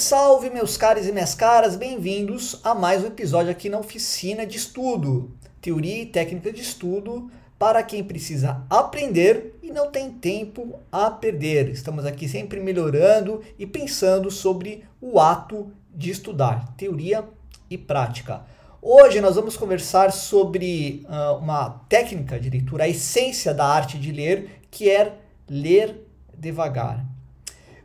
salve, meus caros e minhas caras, bem-vindos a mais um episódio aqui na oficina de estudo, teoria e técnica de estudo para quem precisa aprender e não tem tempo a perder. Estamos aqui sempre melhorando e pensando sobre o ato de estudar, teoria e prática. Hoje nós vamos conversar sobre uh, uma técnica de leitura, a essência da arte de ler, que é ler devagar.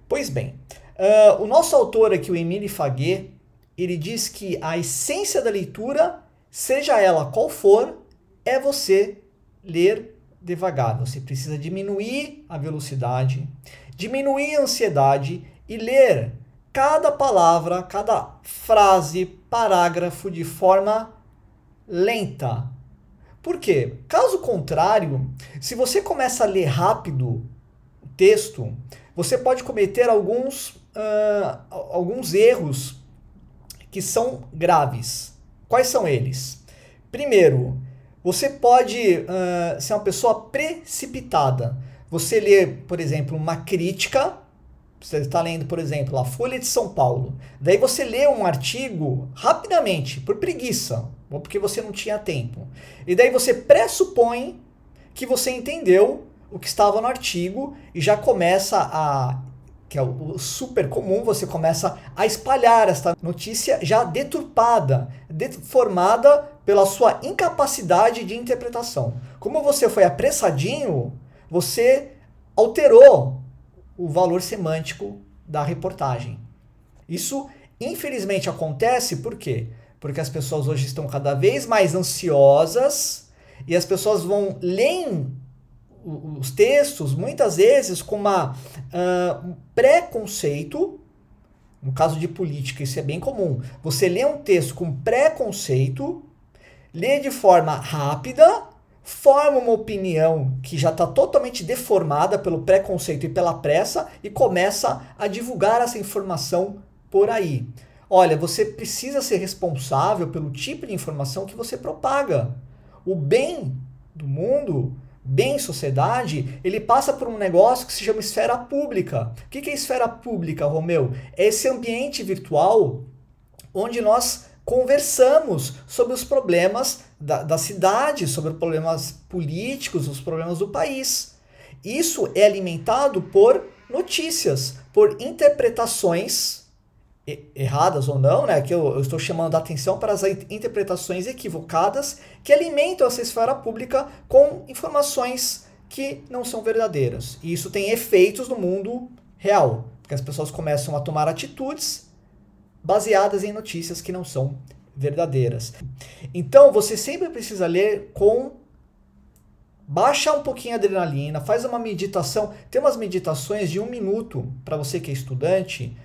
Pois bem, Uh, o nosso autor aqui, o Emile Faguet, ele diz que a essência da leitura, seja ela qual for, é você ler devagar. Você precisa diminuir a velocidade, diminuir a ansiedade e ler cada palavra, cada frase, parágrafo de forma lenta. Por quê? Caso contrário, se você começa a ler rápido o texto, você pode cometer alguns uh, alguns erros que são graves. Quais são eles? Primeiro, você pode uh, ser uma pessoa precipitada. Você lê, por exemplo, uma crítica. Você está lendo, por exemplo, a Folha de São Paulo. Daí você lê um artigo rapidamente, por preguiça, ou porque você não tinha tempo. E daí você pressupõe que você entendeu o que estava no artigo e já começa a que é o super comum, você começa a espalhar esta notícia já deturpada, deformada pela sua incapacidade de interpretação. Como você foi apressadinho, você alterou o valor semântico da reportagem. Isso, infelizmente, acontece por quê? Porque as pessoas hoje estão cada vez mais ansiosas e as pessoas vão ler os textos, muitas vezes, com uma, uh, um preconceito. No caso de política, isso é bem comum. Você lê um texto com preconceito, lê de forma rápida, forma uma opinião que já está totalmente deformada pelo preconceito e pela pressa e começa a divulgar essa informação por aí. Olha, você precisa ser responsável pelo tipo de informação que você propaga. O bem do mundo bem sociedade, ele passa por um negócio que se chama esfera pública. O que é esfera pública, Romeu? É esse ambiente virtual onde nós conversamos sobre os problemas da, da cidade, sobre problemas políticos, os problemas do país. Isso é alimentado por notícias, por interpretações erradas ou não, né? Que eu, eu, estou chamando a atenção para as interpretações equivocadas que alimentam essa esfera pública com informações que não são verdadeiras. E isso tem efeitos no mundo real, porque as pessoas começam a tomar atitudes baseadas em notícias que não são verdadeiras. Então, você sempre precisa ler com baixa um pouquinho a adrenalina, faz uma meditação. Tem umas meditações de um minuto para você que é estudante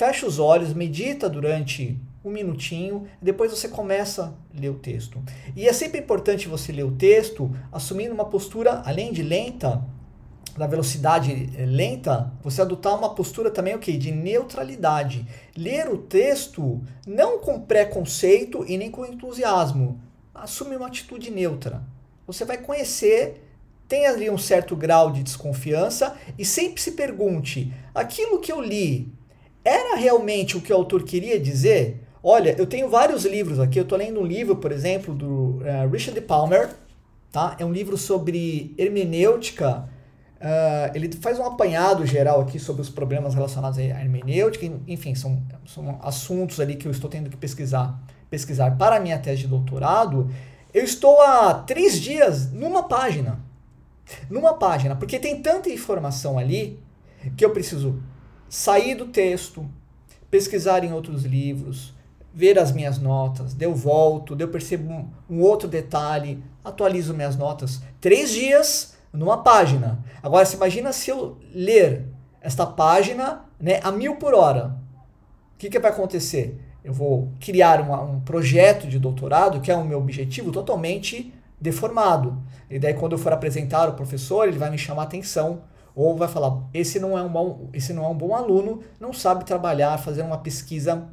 fecha os olhos, medita durante um minutinho, depois você começa a ler o texto. E é sempre importante você ler o texto assumindo uma postura, além de lenta, da velocidade eh, lenta, você adotar uma postura também okay, de neutralidade. Ler o texto não com preconceito e nem com entusiasmo. Assume uma atitude neutra. Você vai conhecer, tem ali um certo grau de desconfiança e sempre se pergunte: aquilo que eu li era realmente o que o autor queria dizer? Olha, eu tenho vários livros aqui. Eu estou lendo um livro, por exemplo, do uh, Richard Palmer. Tá? É um livro sobre hermenêutica. Uh, ele faz um apanhado geral aqui sobre os problemas relacionados à hermenêutica. Enfim, são, são assuntos ali que eu estou tendo que pesquisar, pesquisar para a minha tese de doutorado. Eu estou há três dias numa página. Numa página, porque tem tanta informação ali que eu preciso sair do texto, pesquisar em outros livros, ver as minhas notas, eu volto, eu percebo um, um outro detalhe, atualizo minhas notas. Três dias numa página. Agora, se imagina se eu ler esta página né, a mil por hora. O que, que vai acontecer? Eu vou criar uma, um projeto de doutorado, que é o meu objetivo, totalmente deformado. E daí, quando eu for apresentar o professor, ele vai me chamar a atenção ou vai falar, esse não é um bom, esse não é um bom aluno, não sabe trabalhar, fazer uma pesquisa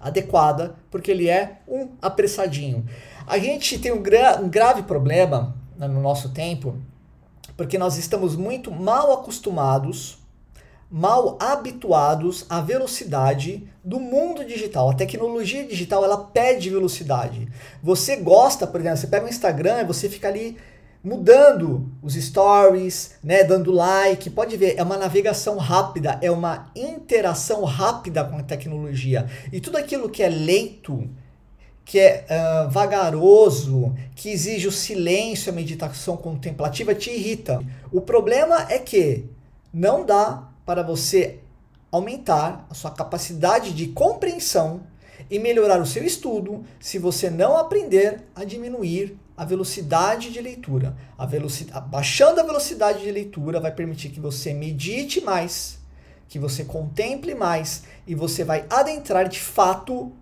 adequada, porque ele é um apressadinho. A gente tem um, gra um grave problema né, no nosso tempo, porque nós estamos muito mal acostumados mal habituados à velocidade do mundo digital. A tecnologia digital ela pede velocidade. Você gosta, por exemplo, você pega o Instagram e você fica ali mudando os stories, né, dando like, pode ver, é uma navegação rápida, é uma interação rápida com a tecnologia. E tudo aquilo que é leito, que é uh, vagaroso, que exige o silêncio, a meditação contemplativa, te irrita. O problema é que não dá para você aumentar a sua capacidade de compreensão e melhorar o seu estudo se você não aprender a diminuir a velocidade de leitura. A velocidade, baixando a velocidade de leitura vai permitir que você medite mais, que você contemple mais e você vai adentrar de fato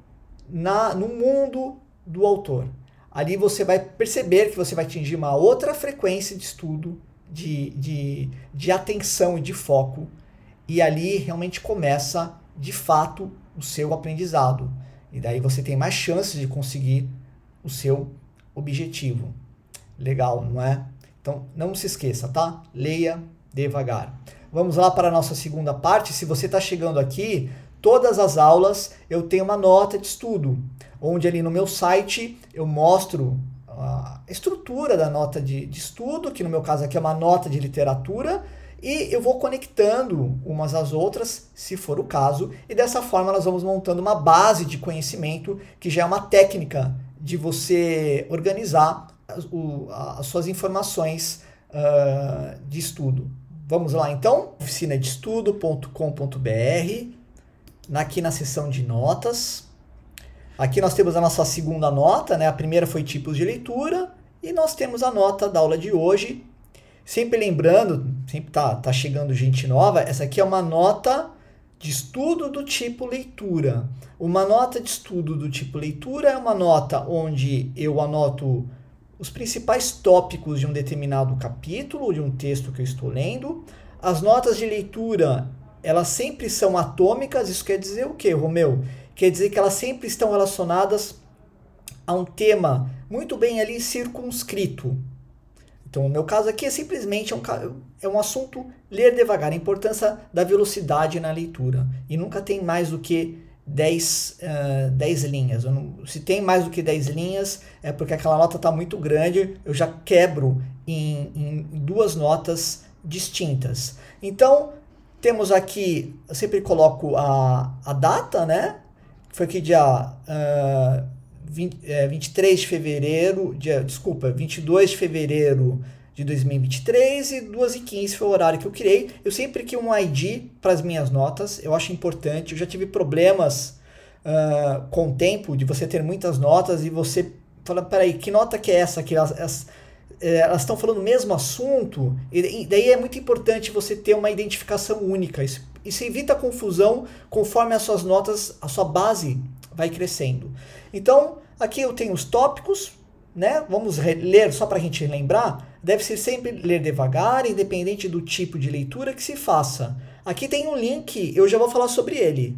na, no mundo do autor. Ali você vai perceber que você vai atingir uma outra frequência de estudo, de, de, de atenção e de foco e ali realmente começa de fato o seu aprendizado. E daí você tem mais chances de conseguir o seu objetivo. Legal, não é? Então não se esqueça, tá? Leia devagar. Vamos lá para a nossa segunda parte. Se você está chegando aqui, todas as aulas eu tenho uma nota de estudo, onde ali no meu site eu mostro a estrutura da nota de, de estudo, que no meu caso aqui é uma nota de literatura e eu vou conectando umas às outras, se for o caso, e dessa forma nós vamos montando uma base de conhecimento que já é uma técnica de você organizar as, o, as suas informações uh, de estudo. Vamos lá então, oficinadeestudo.com.br, aqui na seção de notas. Aqui nós temos a nossa segunda nota, né? A primeira foi tipos de leitura e nós temos a nota da aula de hoje, Sempre lembrando, sempre tá, tá chegando gente nova, essa aqui é uma nota de estudo do tipo leitura. Uma nota de estudo do tipo leitura é uma nota onde eu anoto os principais tópicos de um determinado capítulo, de um texto que eu estou lendo. As notas de leitura, elas sempre são atômicas, isso quer dizer o quê, Romeu? Quer dizer que elas sempre estão relacionadas a um tema muito bem ali circunscrito. Então, no meu caso aqui é simplesmente um, é um assunto ler devagar, a importância da velocidade na leitura. E nunca tem mais do que 10, uh, 10 linhas. Não, se tem mais do que 10 linhas, é porque aquela nota está muito grande, eu já quebro em, em, duas notas distintas. Então, temos aqui, eu sempre coloco a, a data, né? Foi aqui dia uh, 20, é, 23 de fevereiro, dia, desculpa, 22 de fevereiro de 2023 e 2 e 15 foi o horário que eu criei. Eu sempre criei um ID para as minhas notas, eu acho importante. Eu já tive problemas uh, com o tempo de você ter muitas notas e você fala, peraí, que nota que é essa aqui? Elas, elas, é, elas estão falando o mesmo assunto, e daí é muito importante você ter uma identificação única. Isso, isso evita confusão conforme as suas notas, a sua base vai crescendo. Então, Aqui eu tenho os tópicos, né? Vamos ler só para a gente lembrar. Deve ser sempre ler devagar, independente do tipo de leitura que se faça. Aqui tem um link, eu já vou falar sobre ele.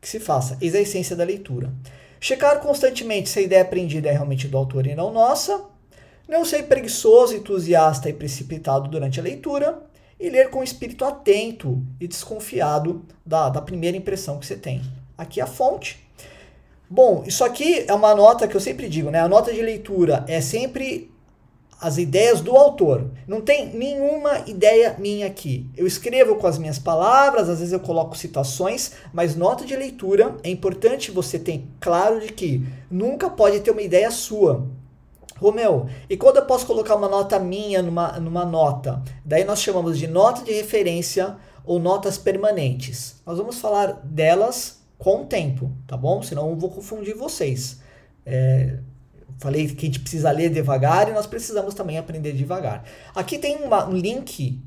Que se faça, eis a essência da leitura. Checar constantemente se a ideia aprendida é realmente do autor e não nossa. Não ser preguiçoso, entusiasta e precipitado durante a leitura. E ler com espírito atento e desconfiado da, da primeira impressão que você tem. Aqui a fonte, Bom, isso aqui é uma nota que eu sempre digo, né? A nota de leitura é sempre as ideias do autor. Não tem nenhuma ideia minha aqui. Eu escrevo com as minhas palavras, às vezes eu coloco citações, mas nota de leitura é importante você ter claro de que nunca pode ter uma ideia sua. Romeu, e quando eu posso colocar uma nota minha numa, numa nota? Daí nós chamamos de nota de referência ou notas permanentes. Nós vamos falar delas com o tempo, tá bom? Senão eu vou confundir vocês. É, falei que a gente precisa ler devagar e nós precisamos também aprender devagar. Aqui tem uma, um link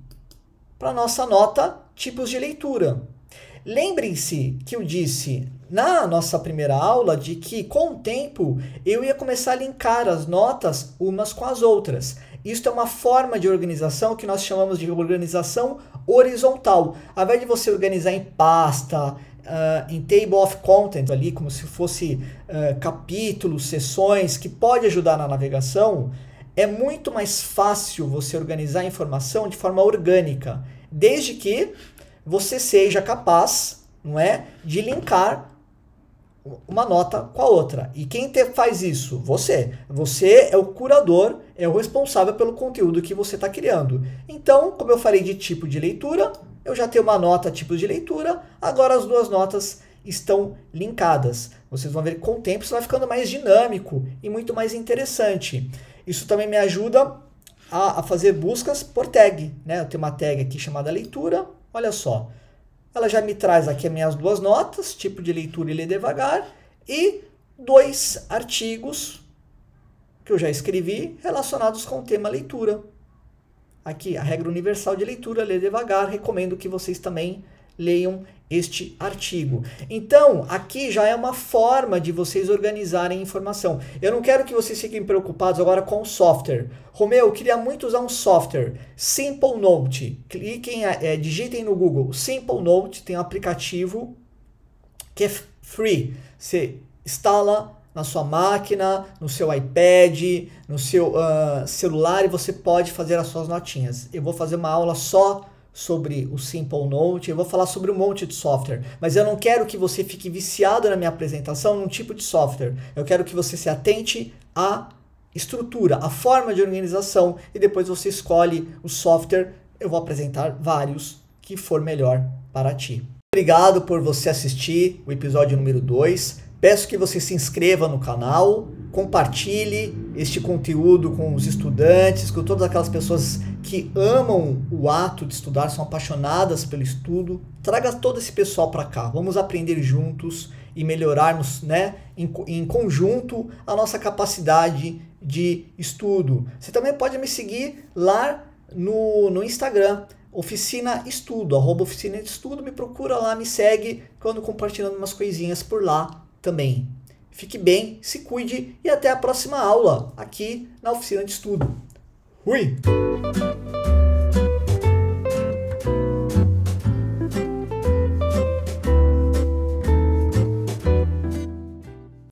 para nossa nota tipos de leitura. Lembrem-se que eu disse na nossa primeira aula de que com o tempo eu ia começar a linkar as notas umas com as outras. Isso é uma forma de organização que nós chamamos de organização horizontal. Ao invés de você organizar em pasta, uh, em table of content ali, como se fosse uh, capítulos, sessões, que pode ajudar na navegação, é muito mais fácil você organizar a informação de forma orgânica, desde que você seja capaz, não é, de linkar uma nota com a outra. E quem te, faz isso? Você. Você é o curador, é o responsável pelo conteúdo que você está criando. Então, como eu falei de tipo de leitura, eu já tenho uma nota tipo de leitura, agora as duas notas estão linkadas. Vocês vão ver que com o tempo isso vai ficando mais dinâmico e muito mais interessante. Isso também me ajuda a, a fazer buscas por tag. Né? Eu tenho uma tag aqui chamada leitura, olha só. Ela já me traz aqui as minhas duas notas, tipo de leitura e ler devagar, e dois artigos que eu já escrevi relacionados com o tema leitura. Aqui, a regra universal de leitura, ler devagar, recomendo que vocês também leiam este artigo. Então, aqui já é uma forma de vocês organizarem informação. Eu não quero que vocês fiquem preocupados agora com o software. Romeu, eu queria muito usar um software. Simple Note. Cliquem, é, digitem no Google. Simple Note tem um aplicativo que é free. Você instala na sua máquina, no seu iPad, no seu uh, celular e você pode fazer as suas notinhas. Eu vou fazer uma aula só sobre o Simple Note, eu vou falar sobre um monte de software, mas eu não quero que você fique viciado na minha apresentação num tipo de software. Eu quero que você se atente à estrutura, à forma de organização e depois você escolhe o software. Eu vou apresentar vários que for melhor para ti. Obrigado por você assistir o episódio número 2. Peço que você se inscreva no canal, compartilhe este conteúdo com os estudantes, com todas aquelas pessoas que amam o ato de estudar, são apaixonadas pelo estudo. Traga todo esse pessoal para cá. Vamos aprender juntos e melhorarmos, né, em, em conjunto a nossa capacidade de estudo. Você também pode me seguir lá no, no Instagram, Oficina Estudo, arroba Oficina de Estudo, me procura lá, me segue quando compartilhando umas coisinhas por lá também. Fique bem, se cuide e até a próxima aula aqui na Oficina de Estudo. Fui!